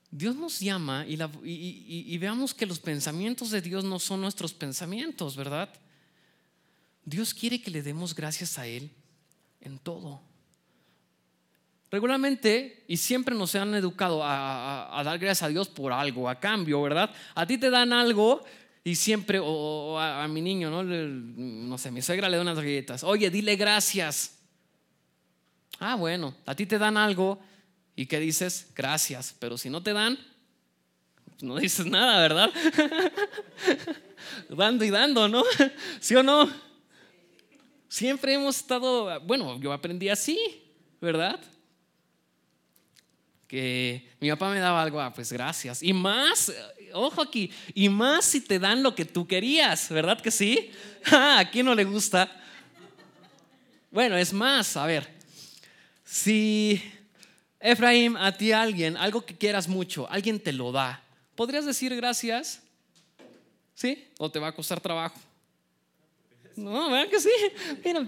Dios nos llama y, veamos que los pensamientos de Dios no son nuestros pensamientos, ¿verdad? Dios quiere que le demos gracias a Él en todo. Regularmente y siempre nos han educado a, dar gracias a Dios por algo, a cambio, ¿verdad? A ti te dan algo y siempre, o, a, mi niño, ¿no? no sé, mi suegra le da unas galletas. Oye, dile gracias. Ah, bueno, a ti te dan algo y ¿qué dices? Gracias. Pero si no te dan, no dices nada, ¿verdad? dando y dando, ¿no? ¿Sí o no? Siempre hemos estado, bueno, yo aprendí así, ¿verdad? Que mi papá me daba algo, ah, pues gracias. Y más, ojo aquí, y más si te dan lo que tú querías, ¿verdad que sí? Ah, ¿A quién no le gusta? Bueno, es más, a ver, si Efraín, a ti alguien, algo que quieras mucho, alguien te lo da, ¿podrías decir gracias? ¿Sí? ¿O te va a costar trabajo? No, ¿verdad que sí? Mira,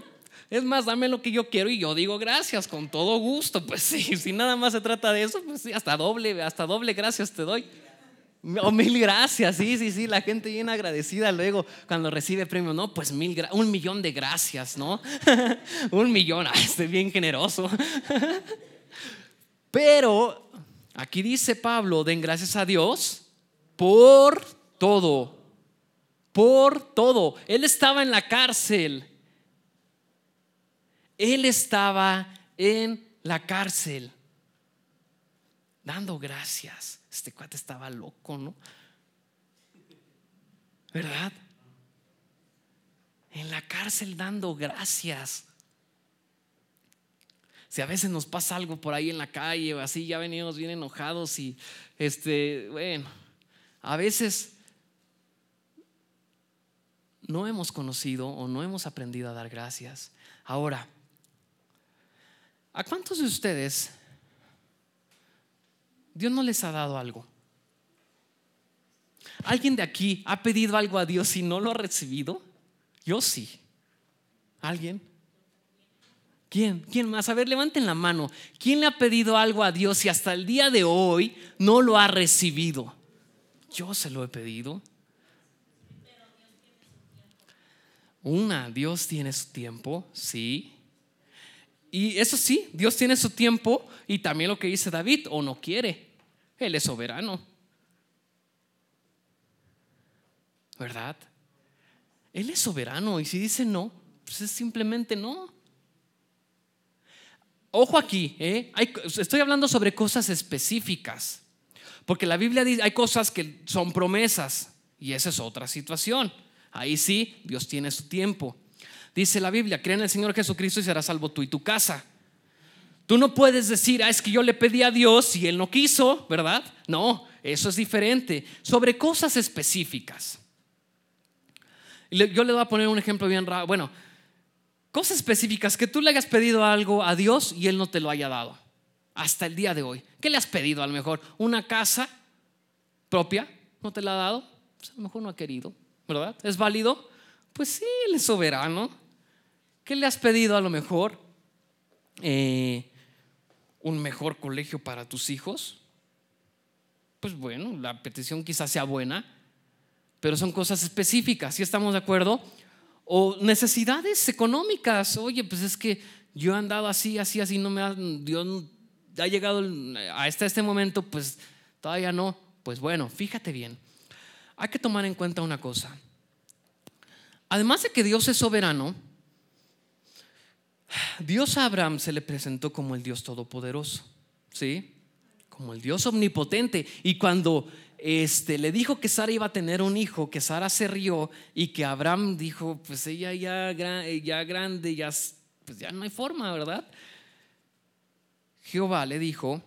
es más, dame lo que yo quiero y yo digo gracias con todo gusto. Pues sí, si nada más se trata de eso, pues sí, hasta doble, hasta doble gracias te doy. Oh, mil gracias, sí, sí, sí, la gente bien agradecida luego cuando recibe premio, no, pues mil, un millón de gracias, ¿no? un millón, estoy bien generoso. Pero aquí dice Pablo, den gracias a Dios por todo, por todo. Él estaba en la cárcel, él estaba en la cárcel, dando gracias. Este cuate estaba loco, ¿no? ¿Verdad? En la cárcel dando gracias. Si a veces nos pasa algo por ahí en la calle o así, ya venimos bien enojados y este, bueno, a veces no hemos conocido o no hemos aprendido a dar gracias. Ahora, ¿a cuántos de ustedes Dios no les ha dado algo. ¿Alguien de aquí ha pedido algo a Dios y no lo ha recibido? Yo sí. ¿Alguien? ¿Quién? ¿Quién más? A ver, levanten la mano. ¿Quién le ha pedido algo a Dios y hasta el día de hoy no lo ha recibido? Yo se lo he pedido. Una, Dios tiene su tiempo, sí. Y eso sí, Dios tiene su tiempo y también lo que dice David, o no quiere. Él es soberano. ¿Verdad? Él es soberano y si dice no, pues es simplemente no. Ojo aquí, ¿eh? estoy hablando sobre cosas específicas, porque la Biblia dice, hay cosas que son promesas y esa es otra situación. Ahí sí, Dios tiene su tiempo. Dice la Biblia, cree en el Señor Jesucristo y serás salvo tú y tu casa. Tú no puedes decir, ah, es que yo le pedí a Dios y Él no quiso, ¿verdad? No, eso es diferente. Sobre cosas específicas. Yo le voy a poner un ejemplo bien raro. Bueno, cosas específicas que tú le hayas pedido algo a Dios y Él no te lo haya dado. Hasta el día de hoy. ¿Qué le has pedido a lo mejor? ¿Una casa propia? ¿No te la ha dado? Pues a lo mejor no ha querido, ¿verdad? ¿Es válido? Pues sí, Él es soberano. ¿Qué le has pedido a lo mejor? Eh, ¿Un mejor colegio para tus hijos? pues bueno, la petición quizás sea buena, pero son cosas específicas, ¿sí estamos de acuerdo? O necesidades económicas, oye, pues es que yo he andado así, así, así, no me ha, Dios ha llegado hasta este momento, pues todavía no. Pues bueno, fíjate bien, hay que tomar en cuenta una cosa. Además de que Dios es soberano, Dios a Abraham se le presentó como el Dios todopoderoso, ¿sí? Como el Dios omnipotente. Y cuando este, le dijo que Sara iba a tener un hijo, que Sara se rió y que Abraham dijo, pues ella ya, ya grande, ya, pues ya no hay forma, ¿verdad? Jehová le dijo,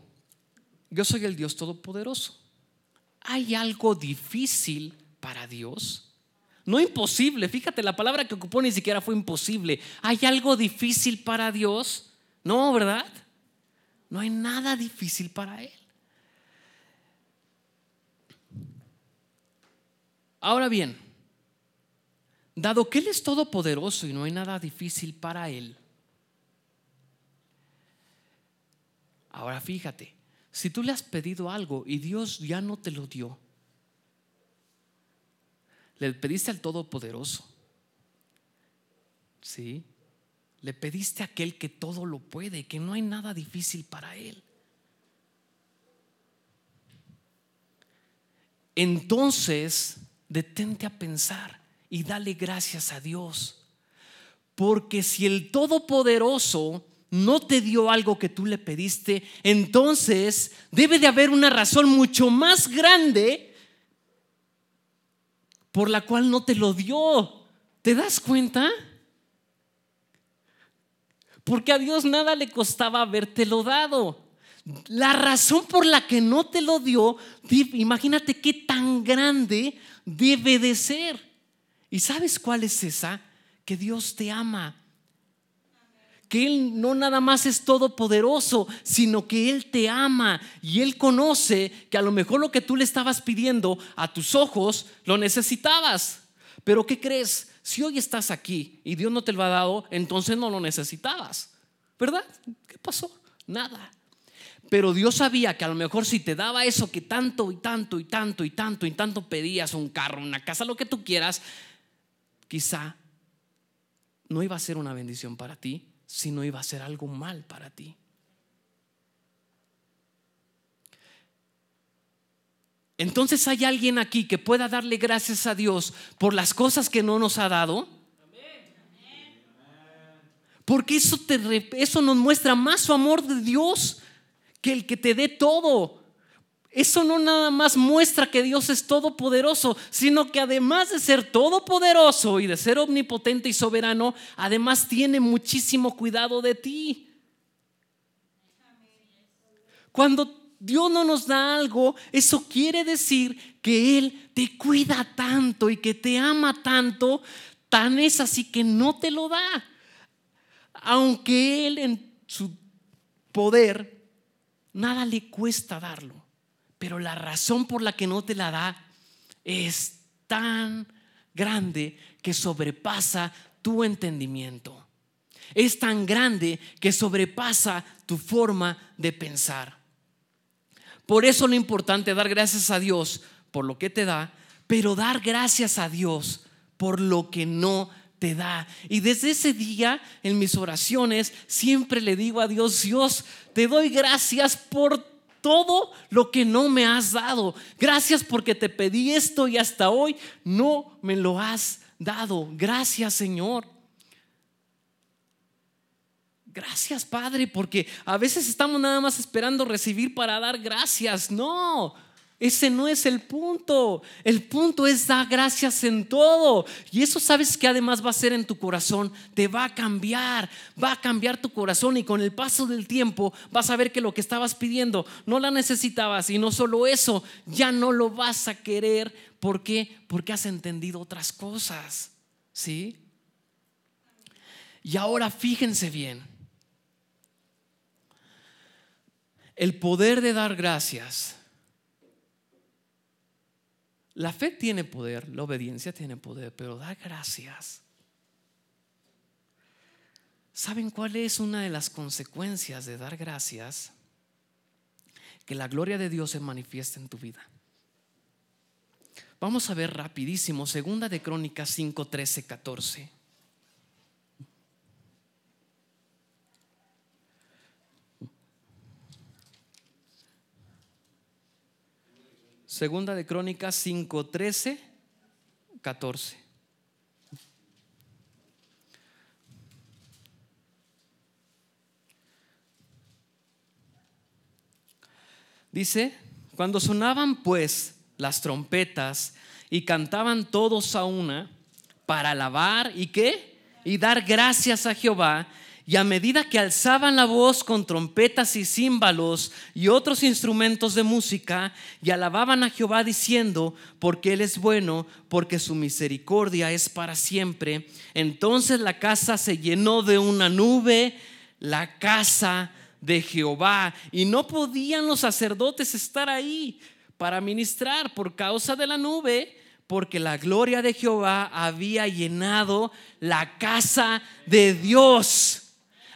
yo soy el Dios todopoderoso. ¿Hay algo difícil para Dios? No imposible, fíjate, la palabra que ocupó ni siquiera fue imposible. ¿Hay algo difícil para Dios? No, ¿verdad? No hay nada difícil para Él. Ahora bien, dado que Él es todopoderoso y no hay nada difícil para Él, ahora fíjate, si tú le has pedido algo y Dios ya no te lo dio, le pediste al Todopoderoso. ¿Sí? Le pediste a aquel que todo lo puede, que no hay nada difícil para él. Entonces, detente a pensar y dale gracias a Dios. Porque si el Todopoderoso no te dio algo que tú le pediste, entonces debe de haber una razón mucho más grande por la cual no te lo dio. ¿Te das cuenta? Porque a Dios nada le costaba habértelo dado. La razón por la que no te lo dio, imagínate qué tan grande debe de ser. ¿Y sabes cuál es esa? Que Dios te ama que Él no nada más es todopoderoso, sino que Él te ama y Él conoce que a lo mejor lo que tú le estabas pidiendo a tus ojos lo necesitabas. Pero ¿qué crees? Si hoy estás aquí y Dios no te lo ha dado, entonces no lo necesitabas. ¿Verdad? ¿Qué pasó? Nada. Pero Dios sabía que a lo mejor si te daba eso que tanto y tanto y tanto y tanto y tanto pedías, un carro, una casa, lo que tú quieras, quizá no iba a ser una bendición para ti, si no iba a ser algo mal para ti. Entonces hay alguien aquí que pueda darle gracias a Dios por las cosas que no nos ha dado. Porque eso, te, eso nos muestra más su amor de Dios que el que te dé todo. Eso no nada más muestra que Dios es todopoderoso, sino que además de ser todopoderoso y de ser omnipotente y soberano, además tiene muchísimo cuidado de ti. Cuando Dios no nos da algo, eso quiere decir que Él te cuida tanto y que te ama tanto, tan es así que no te lo da. Aunque Él en su poder, nada le cuesta darlo pero la razón por la que no te la da es tan grande que sobrepasa tu entendimiento. Es tan grande que sobrepasa tu forma de pensar. Por eso lo importante es dar gracias a Dios por lo que te da, pero dar gracias a Dios por lo que no te da. Y desde ese día en mis oraciones siempre le digo a Dios, Dios, te doy gracias por todo lo que no me has dado. Gracias porque te pedí esto y hasta hoy no me lo has dado. Gracias Señor. Gracias Padre, porque a veces estamos nada más esperando recibir para dar gracias. No, ese no es el punto. El punto es dar gracias en todo. Y eso sabes que además va a ser en tu corazón. Te va a cambiar. Va a cambiar tu corazón. Y con el paso del tiempo vas a ver que lo que estabas pidiendo no la necesitabas. Y no solo eso, ya no lo vas a querer. ¿Por qué? Porque has entendido otras cosas. ¿Sí? Y ahora fíjense bien. El poder de dar gracias la fe tiene poder, la obediencia tiene poder, pero da gracias. ¿Saben cuál es una de las consecuencias de dar gracias? que la gloria de Dios se manifieste en tu vida. Vamos a ver rapidísimo, segunda de Crónicas 5, 13, 14. Segunda de Crónicas 5, 13, 14. Dice, cuando sonaban pues las trompetas y cantaban todos a una para alabar y qué? Y dar gracias a Jehová. Y a medida que alzaban la voz con trompetas y címbalos y otros instrumentos de música, y alababan a Jehová diciendo, porque Él es bueno, porque su misericordia es para siempre, entonces la casa se llenó de una nube, la casa de Jehová, y no podían los sacerdotes estar ahí para ministrar por causa de la nube, porque la gloria de Jehová había llenado la casa de Dios.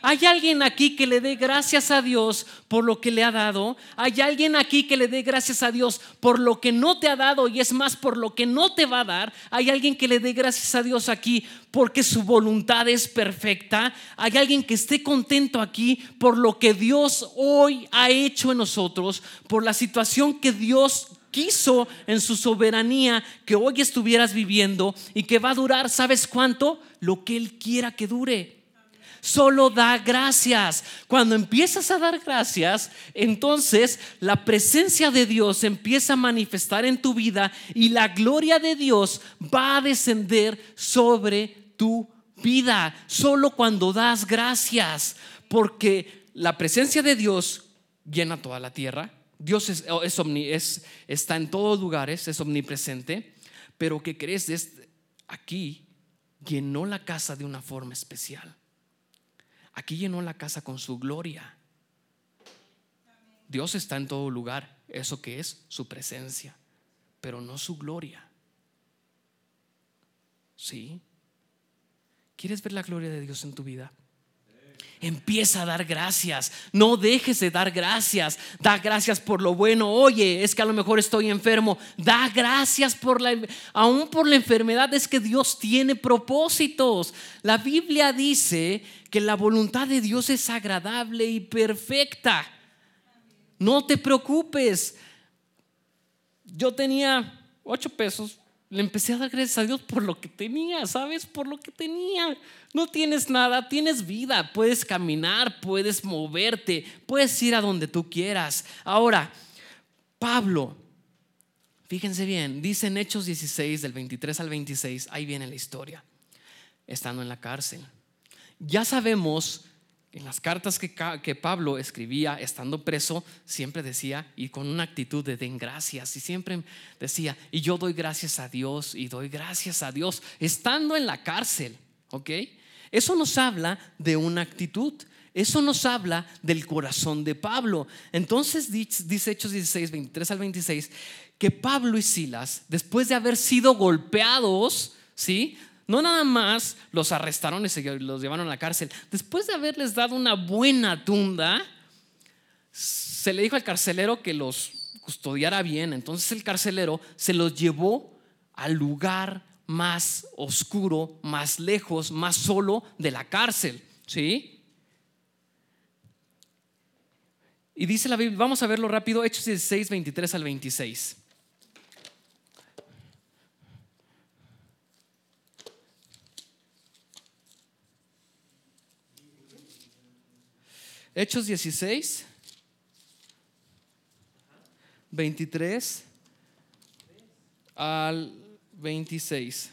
¿Hay alguien aquí que le dé gracias a Dios por lo que le ha dado? ¿Hay alguien aquí que le dé gracias a Dios por lo que no te ha dado y es más por lo que no te va a dar? ¿Hay alguien que le dé gracias a Dios aquí porque su voluntad es perfecta? ¿Hay alguien que esté contento aquí por lo que Dios hoy ha hecho en nosotros? Por la situación que Dios quiso en su soberanía que hoy estuvieras viviendo y que va a durar, ¿sabes cuánto? Lo que Él quiera que dure. Solo da gracias. Cuando empiezas a dar gracias, entonces la presencia de Dios empieza a manifestar en tu vida y la gloria de Dios va a descender sobre tu vida. Solo cuando das gracias, porque la presencia de Dios llena toda la tierra. Dios es, es, está en todos lugares, es omnipresente, pero que crees aquí llenó la casa de una forma especial. Aquí llenó la casa con su gloria. Dios está en todo lugar, eso que es su presencia, pero no su gloria. ¿Sí? ¿Quieres ver la gloria de Dios en tu vida? Empieza a dar gracias. No dejes de dar gracias. Da gracias por lo bueno. Oye, es que a lo mejor estoy enfermo. Da gracias por la aún por la enfermedad es que Dios tiene propósitos. La Biblia dice que la voluntad de Dios es agradable y perfecta. No te preocupes. Yo tenía ocho pesos le empecé a dar gracias a Dios por lo que tenía, ¿sabes? Por lo que tenía. No tienes nada, tienes vida, puedes caminar, puedes moverte, puedes ir a donde tú quieras. Ahora, Pablo, fíjense bien, dice en Hechos 16, del 23 al 26, ahí viene la historia, estando en la cárcel. Ya sabemos en las cartas que, Pablo escribía estando preso, siempre decía, y con una actitud de den gracias, y siempre decía, y yo doy gracias a Dios, y doy gracias a Dios, estando en la cárcel, ¿ok? Eso nos habla de una actitud, eso nos habla del corazón de Pablo. Entonces dice Hechos 16, 23 al 26, que Pablo y Silas, después de haber sido golpeados, ¿sí? No nada más los arrestaron y los llevaron a la cárcel. Después de haberles dado una buena tunda, se le dijo al carcelero que los custodiara bien. Entonces el carcelero se los llevó al lugar más oscuro, más lejos, más solo de la cárcel. ¿Sí? Y dice la Biblia, vamos a verlo rápido, Hechos 16, 23 al 26. Hechos 16, 23 al 26.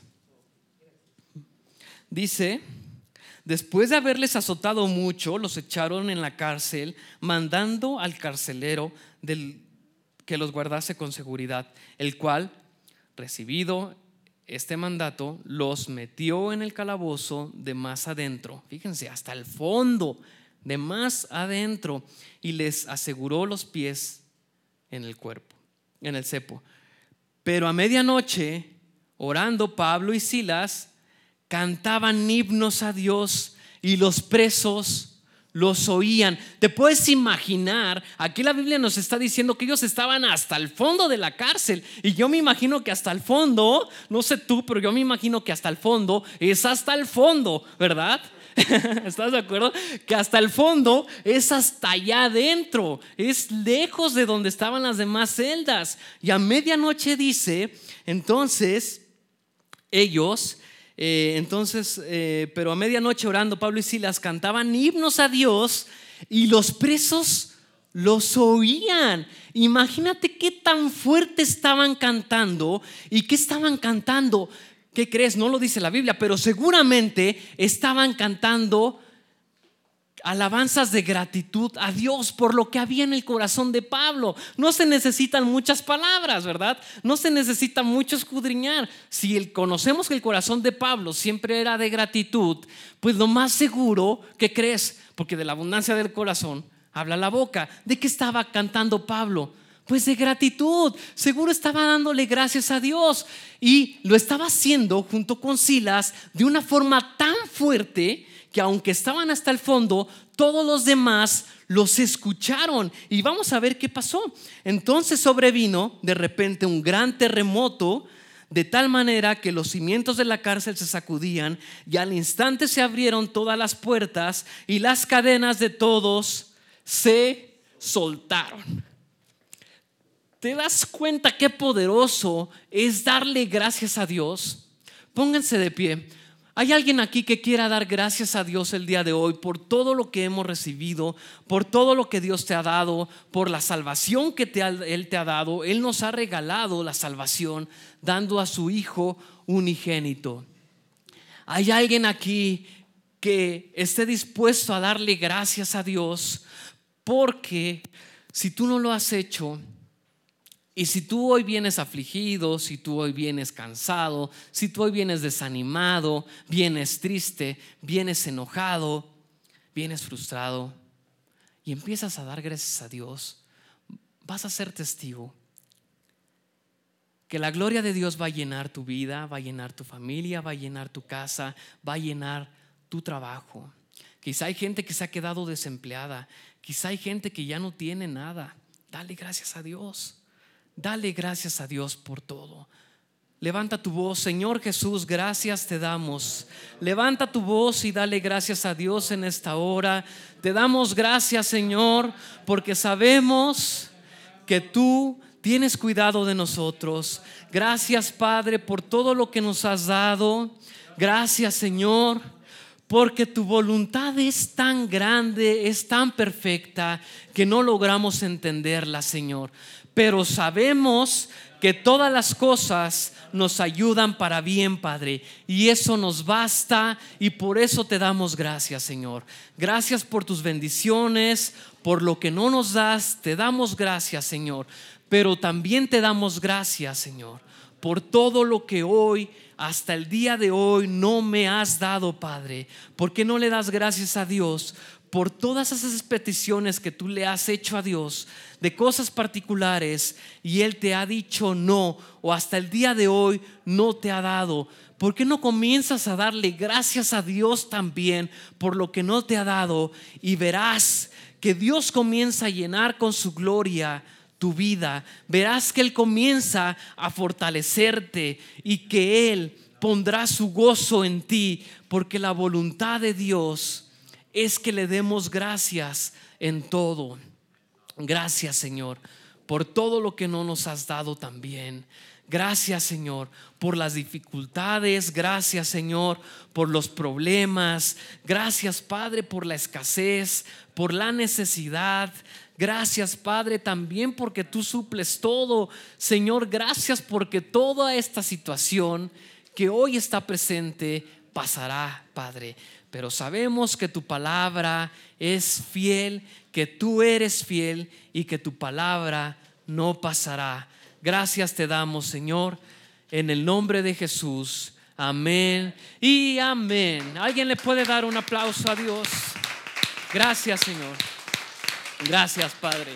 Dice, después de haberles azotado mucho, los echaron en la cárcel, mandando al carcelero del, que los guardase con seguridad, el cual, recibido este mandato, los metió en el calabozo de más adentro. Fíjense, hasta el fondo de más adentro y les aseguró los pies en el cuerpo, en el cepo. Pero a medianoche, orando Pablo y Silas, cantaban himnos a Dios y los presos los oían. Te puedes imaginar, aquí la Biblia nos está diciendo que ellos estaban hasta el fondo de la cárcel. Y yo me imagino que hasta el fondo, no sé tú, pero yo me imagino que hasta el fondo es hasta el fondo, ¿verdad? ¿Estás de acuerdo? Que hasta el fondo es hasta allá adentro, es lejos de donde estaban las demás celdas. Y a medianoche dice, entonces, ellos eh, entonces, eh, pero a medianoche orando, Pablo y Silas cantaban himnos a Dios y los presos los oían. Imagínate qué tan fuerte estaban cantando y qué estaban cantando. ¿Qué crees? No lo dice la Biblia, pero seguramente estaban cantando alabanzas de gratitud a Dios por lo que había en el corazón de Pablo. No se necesitan muchas palabras, ¿verdad? No se necesita mucho escudriñar. Si el, conocemos que el corazón de Pablo siempre era de gratitud, pues lo más seguro que crees, porque de la abundancia del corazón habla la boca. ¿De qué estaba cantando Pablo? Pues de gratitud. Seguro estaba dándole gracias a Dios. Y lo estaba haciendo junto con Silas de una forma tan fuerte que aunque estaban hasta el fondo, todos los demás los escucharon. Y vamos a ver qué pasó. Entonces sobrevino de repente un gran terremoto, de tal manera que los cimientos de la cárcel se sacudían y al instante se abrieron todas las puertas y las cadenas de todos se soltaron. ¿Te das cuenta qué poderoso es darle gracias a Dios? Pónganse de pie. ¿Hay alguien aquí que quiera dar gracias a Dios el día de hoy por todo lo que hemos recibido, por todo lo que Dios te ha dado, por la salvación que Él te ha dado? Él nos ha regalado la salvación dando a su Hijo unigénito. ¿Hay alguien aquí que esté dispuesto a darle gracias a Dios? Porque si tú no lo has hecho, y si tú hoy vienes afligido, si tú hoy vienes cansado, si tú hoy vienes desanimado, vienes triste, vienes enojado, vienes frustrado y empiezas a dar gracias a Dios, vas a ser testigo que la gloria de Dios va a llenar tu vida, va a llenar tu familia, va a llenar tu casa, va a llenar tu trabajo. Quizá hay gente que se ha quedado desempleada, quizá hay gente que ya no tiene nada. Dale gracias a Dios. Dale gracias a Dios por todo. Levanta tu voz, Señor Jesús, gracias te damos. Levanta tu voz y dale gracias a Dios en esta hora. Te damos gracias, Señor, porque sabemos que tú tienes cuidado de nosotros. Gracias, Padre, por todo lo que nos has dado. Gracias, Señor, porque tu voluntad es tan grande, es tan perfecta, que no logramos entenderla, Señor pero sabemos que todas las cosas nos ayudan para bien, Padre. Y eso nos basta y por eso te damos gracias, Señor. Gracias por tus bendiciones, por lo que no nos das, te damos gracias, Señor. Pero también te damos gracias, Señor, por todo lo que hoy hasta el día de hoy no me has dado, Padre. ¿Por qué no le das gracias a Dios por todas esas peticiones que tú le has hecho a Dios de cosas particulares y Él te ha dicho no o hasta el día de hoy no te ha dado. ¿Por qué no comienzas a darle gracias a Dios también por lo que no te ha dado y verás que Dios comienza a llenar con su gloria tu vida? Verás que Él comienza a fortalecerte y que Él pondrá su gozo en ti porque la voluntad de Dios es que le demos gracias en todo. Gracias Señor por todo lo que no nos has dado también. Gracias Señor por las dificultades, gracias Señor por los problemas, gracias Padre por la escasez, por la necesidad. Gracias Padre también porque tú suples todo. Señor, gracias porque toda esta situación que hoy está presente pasará, Padre pero sabemos que tu palabra es fiel, que tú eres fiel y que tu palabra no pasará. Gracias te damos, Señor, en el nombre de Jesús. Amén y amén. ¿Alguien le puede dar un aplauso a Dios? Gracias, Señor. Gracias, Padre.